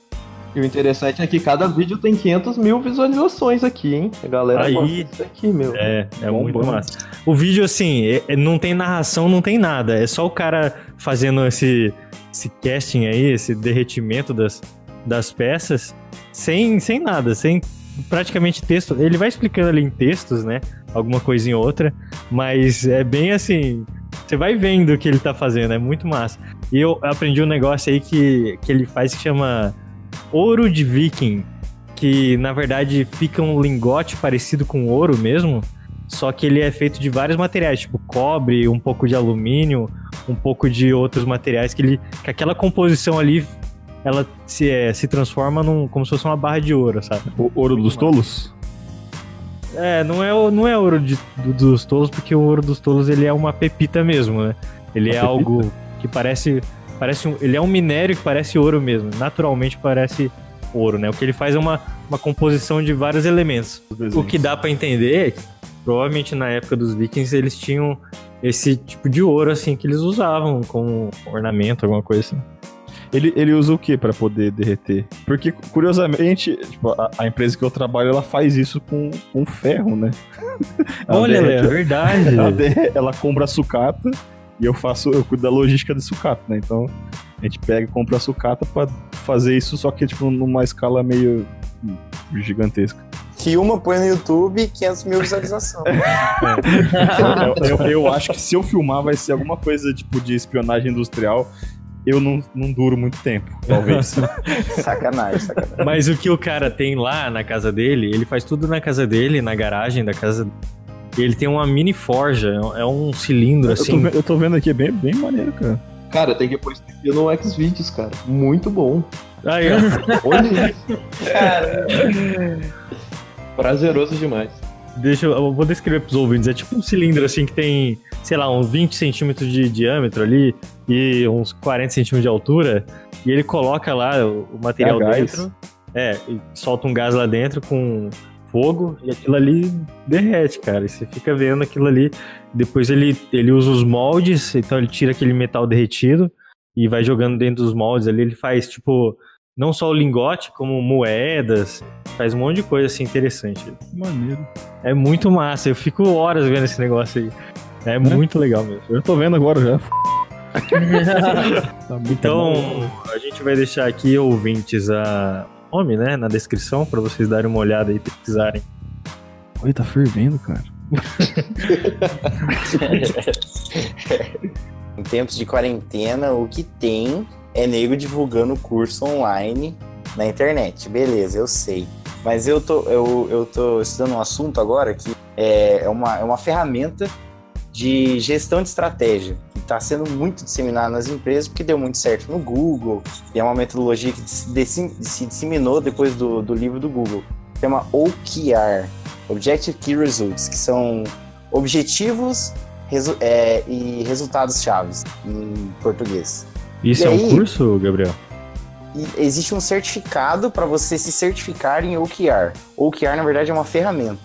E o interessante é que cada vídeo tem 500 mil visualizações aqui, hein? A galera Aí- gosta disso aqui, meu. É, é Bom, muito bom. massa. O vídeo, assim, é- é- não tem narração, não tem nada. É só o cara fazendo esse, esse casting aí, esse derretimento das, das peças, sem, sem nada, sem praticamente texto. Ele vai explicando ali em textos, né? Alguma coisinha ou outra, mas é bem assim. Você vai vendo o que ele tá fazendo, é muito massa. E eu aprendi um negócio aí que, que ele faz que chama ouro de viking, que na verdade fica um lingote parecido com ouro mesmo, só que ele é feito de vários materiais, tipo cobre, um pouco de alumínio, um pouco de outros materiais que ele, que aquela composição ali, ela se, é, se transforma num, como se fosse uma barra de ouro, sabe? O ouro dos tolos? É, não é, não é ouro de- do- dos tolos, porque o ouro dos tolos ele é uma pepita mesmo, né? Ele Uma é pepita? algo que parece, parece um, ele é um minério que parece ouro mesmo, naturalmente parece ouro, né? O que ele faz é uma, uma composição de vários elementos. O que dá pra entender, é que, provavelmente na época dos vikings eles tinham esse tipo de ouro assim que eles usavam como ornamento, alguma coisa assim. Ele, ele usa o que pra poder derreter? Porque, curiosamente, tipo, a, a empresa que eu trabalho, ela faz isso com, com ferro, né? Ela Olha, derrete- Léo, é verdade. ela, derre- ela compra sucata e eu faço, eu cuido da logística de sucata, né? Então, a gente pega e compra sucata pra fazer isso, só que, tipo, numa escala meio gigantesca. Filma, põe no YouTube, 500 mil visualizações. eu, eu- eu acho que se eu filmar vai ser alguma coisa, tipo, de espionagem industrial. Eu não, não duro muito tempo, talvez. sacanagem, sacanagem. Mas o que o cara tem lá na casa dele, ele faz tudo na casa dele, na garagem da casa e ele tem uma mini forja, é um cilindro Eu tô, assim. ve- eu tô vendo aqui, é bem, bem maneiro, cara. Cara, tem que pôr isso no Xvideos, cara. Muito bom. Aí, ó. Olha isso. Prazeroso demais. Deixa eu, vou descrever pros ouvintes. É tipo um cilindro assim que tem, sei lá, uns 20 centímetros de diâmetro ali e uns 40 centímetros de altura. E ele coloca lá o, o material É dentro. É, e solta um gás lá dentro com fogo e aquilo ali derrete, cara. E você fica vendo aquilo ali. Depois ele, ele usa os moldes, então ele tira aquele metal derretido e vai jogando dentro dos moldes ali. Ele faz tipo não só o lingote, como moedas, faz um monte de coisa assim interessante. Maneiro. É muito massa, eu fico horas vendo esse negócio aí. É muito legal mesmo. Eu tô vendo agora já. Tá Então, a gente vai deixar aqui, ouvintes, a nome, né, na descrição, pra vocês darem uma olhada e pesquisarem. Oi, tá fervendo, cara. Em tempos de quarentena, o que tem é nego divulgando curso online na internet. Beleza, eu sei. Mas eu tô, eu, eu tô estudando um assunto agora que é, é, uma, é uma ferramenta de gestão de estratégia que está sendo muito disseminada nas empresas porque deu muito certo no Google e é uma metodologia que se, disseminou depois do, do livro do Google. Chama OKR, Objective Key Results, que são objetivos resu- é, e resultados chaves em português. Isso E é um aí? curso, Gabriel? Existe um certificado para você se certificar em OKR. OKR, na verdade, é uma ferramenta.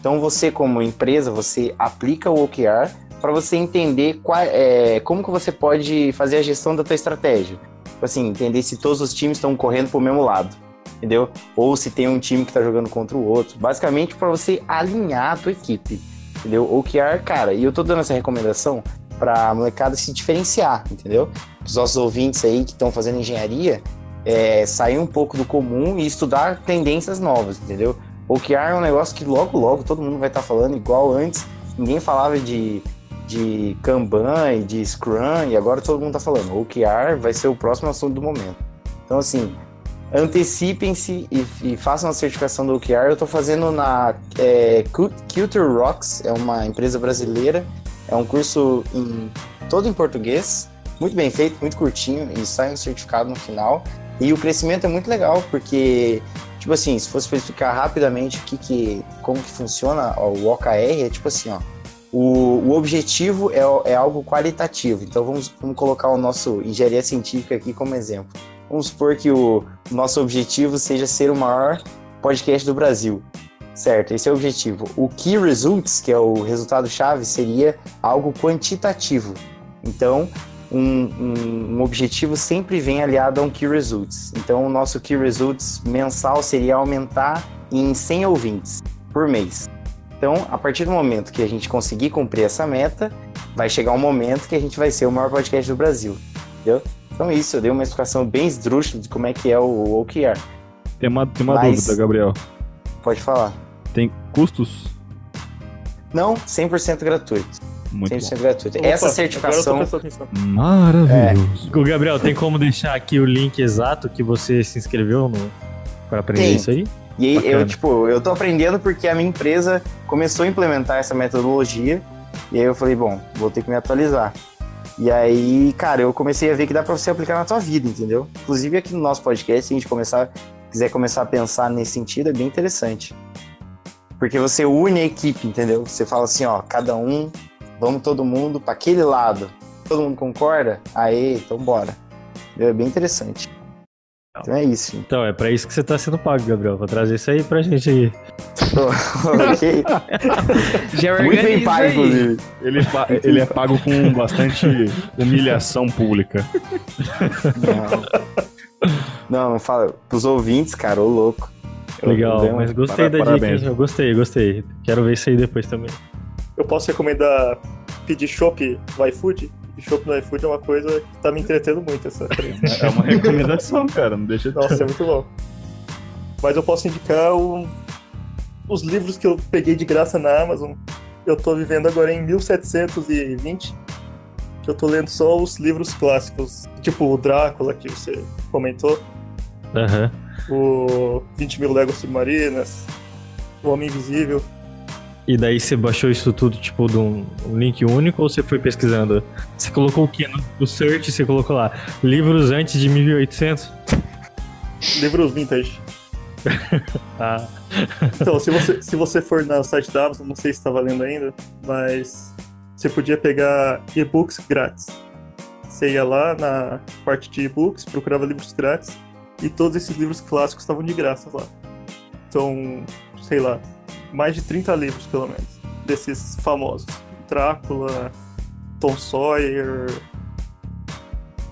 Então, você, como empresa, você aplica o OKR para você entender qual, é, como que você pode fazer a gestão da tua estratégia. Tipo Assim, entender se todos os times estão correndo para o mesmo lado, entendeu? Ou se tem um time que está jogando contra o outro. Basicamente, para você alinhar a tua equipe, entendeu? OKR, cara, e eu tô dando essa recomendação para a molecada se diferenciar, entendeu? Os nossos ouvintes aí que estão fazendo engenharia, é, sair um pouco do comum e estudar tendências novas, entendeu? OKR é um negócio que logo, logo todo mundo vai estar falando, igual antes. Ninguém falava de, de Kanban e de Scrum, e agora todo mundo tá falando. OKR vai ser o próximo assunto do momento. Então, assim, antecipem-se e, e façam a certificação do OKR. Eu tô fazendo na é, Cu- Culture Rocks, é uma empresa brasileira. É um curso em, todo em português, muito bem feito, muito curtinho, e sai um certificado no final. E o crescimento é muito legal, porque, tipo assim, se fosse pra explicar rapidamente o que que, como que funciona ó, o OKR, é tipo assim, ó, o, o objetivo é, é algo qualitativo. Então vamos, vamos colocar o nosso engenharia científica aqui como exemplo. Vamos supor que o nosso objetivo seja ser o maior podcast do Brasil. Certo, esse é o objetivo. O Key Results, que é o resultado-chave, seria algo quantitativo. Então, um, um- um objetivo sempre vem aliado a um Key Results. Então, o nosso Key Results mensal seria aumentar em 100 ouvintes por mês. Então, a partir do momento que a gente conseguir cumprir essa meta, vai chegar um momento que a gente vai ser o maior podcast do Brasil. Entendeu? Então, isso, eu dei uma explicação bem esdrúxula de como é que é o OKR. Tem uma, tem uma Mas- dúvida, Gabriel. Pode falar. Tem custos? Não, 100% gratuito. Muito 100% gratuito. Opa, Essa certificação. bom. Maravilhoso. Ô, Gabriel, tem como deixar aqui o link exato que você se inscreveu no... para aprender Tem. isso aí? E Bacana. eu, tipo, eu tô aprendendo porque a minha empresa começou a implementar essa metodologia. E aí eu falei, bom, vou ter que me atualizar. E aí, cara, eu comecei a ver que dá pra você aplicar na tua vida, entendeu? Inclusive aqui no nosso podcast, se a gente começar, quiser começar a pensar nesse sentido, é bem interessante. Porque você une a equipe, entendeu? Você fala assim, ó, cada um, vamos todo mundo pra aquele lado. Todo mundo concorda? Aí, então bora. É bem interessante. Então é isso. Então, é pra isso que você tá sendo pago, Gabriel, pra trazer isso aí pra gente aí. ok? Já Muito bem pago, aí. inclusive. Ele, pa- ele é pago com bastante humilhação pública. Não. Não, não fala. Pros ouvintes, cara, ô louco. Legal, mas gostei para- da parabéns. dica, hein? Eu gostei, gostei. Quero ver isso aí depois também. Eu posso recomendar pedir chopp no iFood? Chopp no iFood é uma coisa que tá me entretendo muito essa É uma recomendação, cara. Não deixa de Nossa, é muito bom. Mas eu posso indicar o- os livros que eu peguei de graça na Amazon. Eu tô vivendo agora em 1720. Que eu tô lendo só os livros clássicos. Tipo o Drácula, que você comentou. Aham. O 20 mil léguas submarinas. O Homem Invisível. E daí você baixou isso tudo, tipo, de um, um link único ou você foi pesquisando? Você colocou o quê? No, no search você colocou lá, livros antes de 1800? Livros vintage. Ah, Então, se você, se você for no site da Amazon, não sei se tá valendo ainda, mas você podia pegar e-books grátis. Você ia lá na parte de e-books, procurava livros grátis, e todos esses livros clássicos estavam de graça lá. Então, sei lá, mais de 30 livros, pelo menos, desses famosos. Drácula, Tom Sawyer,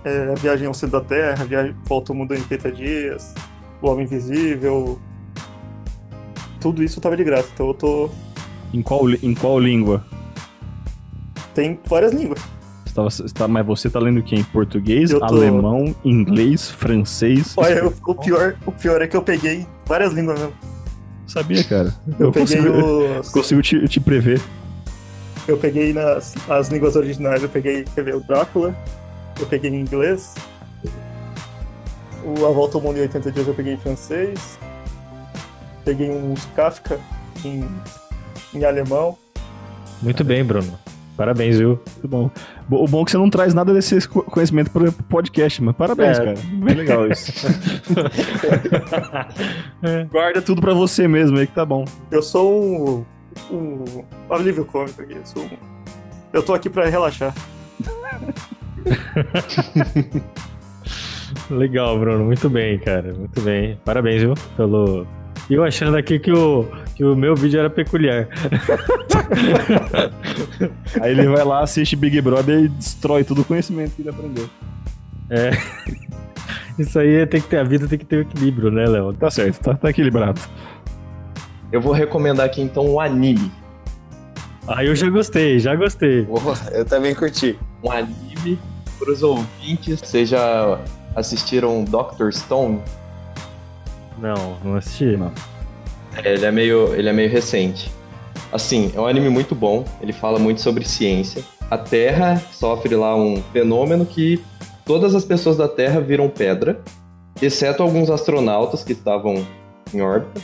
é, a viagem ao centro da Terra, viagem volta ao mundo em 80 dias, o Homem Invisível. Tudo isso tava de graça, então eu tô. Em qual, em qual língua? Tem várias línguas. Você tava- você tá- mas você tá lendo o quê? Em português, tô- alemão, inglês, francês? Olha, o, o pior, o pior é que eu peguei várias línguas mesmo. Sabia, cara. Eu, peguei consigo, os. consigo te, te prever. Eu peguei nas as línguas originais, eu peguei, o Drácula, eu peguei em inglês. O A Volta ao Mundo em 80 Dias eu peguei em francês. Peguei uns Kafka em, em alemão. Muito bem, Bruno. Parabéns, viu? Muito bom. Bo- O bom é que você não traz nada desse co- conhecimento pro pro podcast, mas parabéns, É. cara. Bem legal isso. Guarda tudo pra você mesmo aí que tá bom. Eu sou um, um alívio cômico aqui. Eu, sou um- eu tô aqui pra relaxar. Legal, Bruno. Muito bem, cara. Muito bem. Parabéns, viu? Pelo. E eu achando aqui que o, que o meu vídeo era peculiar. Aí ele vai lá, assiste Big Brother e destrói todo o conhecimento que ele aprendeu. É. Isso aí tem que ter. A vida tem que ter equilíbrio, né, Léo? Tá certo, tá, tá equilibrado. Eu vou recomendar aqui então um anime. Aí eu já gostei, já gostei. Eu também curti. Um anime para os ouvintes. Vocês já assistiram Doctor Stone? Não, não assisti. Não. É, ele é meio, ele é meio recente. Assim, é um anime muito bom. Ele fala muito sobre ciência. A Terra sofre lá um fenômeno que todas as pessoas da Terra viram pedra, exceto alguns astronautas que estavam em órbita.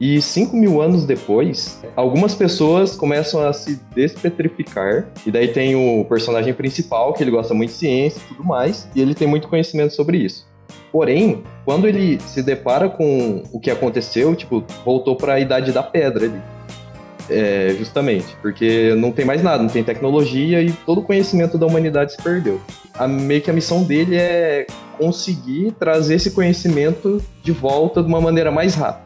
E 5 mil anos depois, algumas pessoas começam a se despetrificar. E daí tem o personagem principal, que ele gosta muito de ciência e tudo mais, e ele tem muito conhecimento sobre isso. Porém, quando ele se depara com o que aconteceu, tipo, voltou para a idade da pedra ali. É, justamente, porque não tem mais nada, não tem tecnologia e todo o conhecimento da humanidade se perdeu. A, meio que a missão dele é conseguir trazer esse conhecimento de volta de uma maneira mais rápida.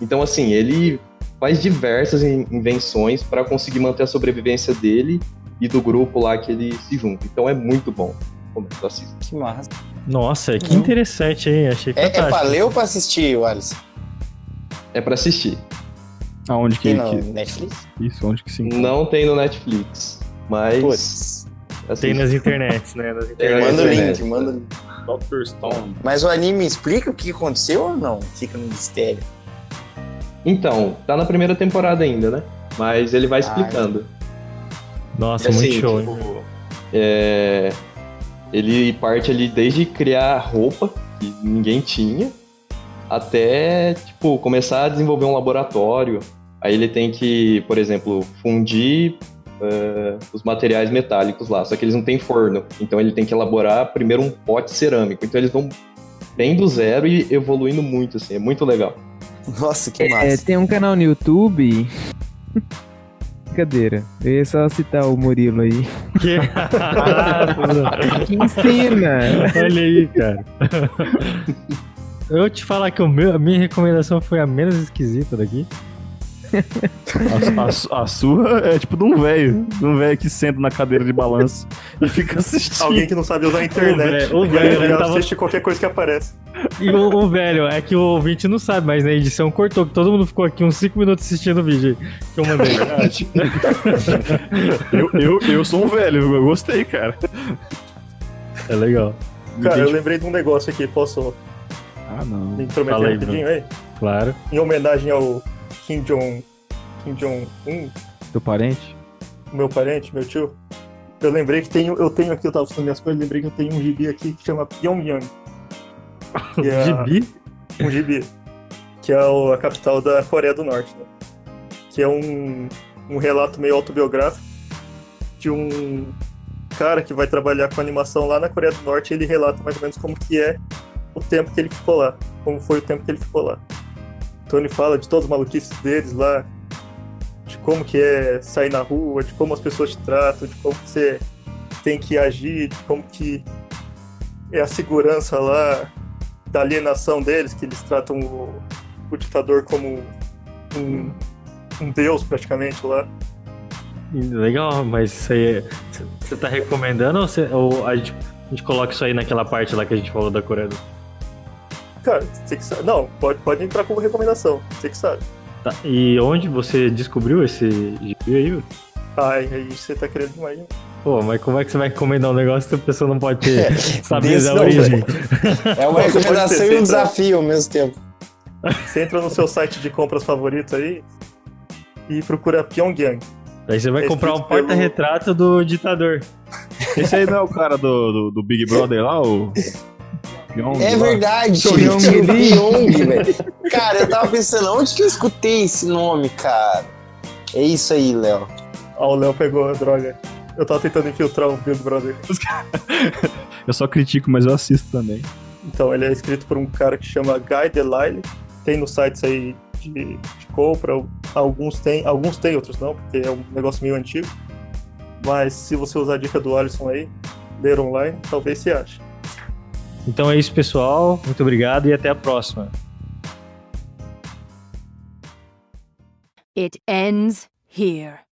Então, assim, ele faz diversas in- invenções para conseguir manter a sobrevivência dele e do grupo lá que ele se junta. Então é muito bom. Como assisto. Que massa. Nossa, que interessante, hein? Achei É, é pra ler ou pra assistir, Wallace? É para assistir. Aonde que, Tem no que- Netflix? Isso, onde que sim. Não tem no Netflix, mas assiste. Tem nas internets, né? Nas Tem internets. Manda o internet. link, manda o link. Dr. Stone. Mas o anime explica o que aconteceu ou não? Fica no mistério. Então, tá na primeira temporada ainda, né? Mas ele vai explicando. Nossa, E assim, muito show, hein? tipo, é, ele parte ali desde criar roupa que ninguém tinha até tipo começar a desenvolver um laboratório. Aí ele tem que, por exemplo, fundir é, os materiais metálicos lá, só que eles não têm forno. Então ele tem que elaborar primeiro um pote cerâmico. Então eles vão bem do zero e evoluindo muito, assim, é muito legal. Nossa, que É, massa. tem um canal no YouTube. Brincadeira. Eu ia só citar o Murilo aí. Que... Que ensina! Olha aí, cara. Eu te falar que o meu, a minha recomendação foi a menos esquisita daqui. A, a a sua é tipo de um velho. De um velho que senta na cadeira de balanço e fica assistindo. Alguém que não sabe usar a internet. velho, o velho, ele tava- assiste qualquer coisa que aparece. E o, o velho, é que o ouvinte não sabe, mas na edição cortou, que todo mundo ficou aqui uns 5 minutos assistindo o vídeo que eu mandei. eu, eu, eu sou um velho, eu gostei, cara. É legal. Cara, eu lembrei de um negócio aqui, posso Ah, não. me intrometer Fala aí, rapidinho aí? Claro. Em homenagem ao Kim Jong Kim Jong-un, Teu parente? meu parente, meu tio. Eu lembrei que tenho, eu tenho aqui, eu tava fazendo minhas coisas, lembrei que eu tenho um gibi aqui que chama Pyongyang. Que é Gibi? um gibi, que é a capital da Coreia do Norte, né? Que é um, um relato meio autobiográfico de um cara que vai trabalhar com animação lá na Coreia do Norte ele relata mais ou menos como que é o tempo que ele ficou lá, como foi o tempo que ele ficou lá. Então ele fala de todas as maluquices deles lá, de como que é sair na rua, de como as pessoas te tratam, de como você tem que agir, de como que é a segurança lá, da alienação deles, que eles tratam o, o ditador como um, um deus praticamente lá. Legal, mas isso aí é- você tá recomendando ou, você, ou a gente A gente coloca isso aí naquela parte lá que a gente falou da Coreia. do- Cara, você que sabe. Não, pode, pode entrar como recomendação. Você que sabe. Tá, E onde você descobriu esse gibi aí? Ai, aí você tá querendo demais. hein? Pô, mas como é que você vai recomendar um negócio que a pessoa não pode ter saber da não, origem? É uma pode recomendação e um desafio ao mesmo tempo. Você entra no seu site de compras favorito aí e procura Pyongyang. Aí você vai É comprar um escrito pelo- porta-retrato do ditador. Esse aí não é o cara do, do, do Big Brother lá, o. Pyong É lá? verdade. Pyong, velho. Cara, eu tava pensando, onde que eu escutei esse nome, cara? É isso aí, Léo. Ó, o Léo pegou a droga. Eu tava tentando infiltrar o Big Brother. Eu só critico, mas eu assisto também. Então, ele é escrito por um cara que chama Guy Delisle. Tem nos sites aí de, de compra. Alguns tem, alguns tem, outros não, porque é um negócio meio antigo. Mas se você usar a dica do Alisson aí, ler online, talvez você ache. Então é isso, pessoal. Muito obrigado e até a próxima. It ends here.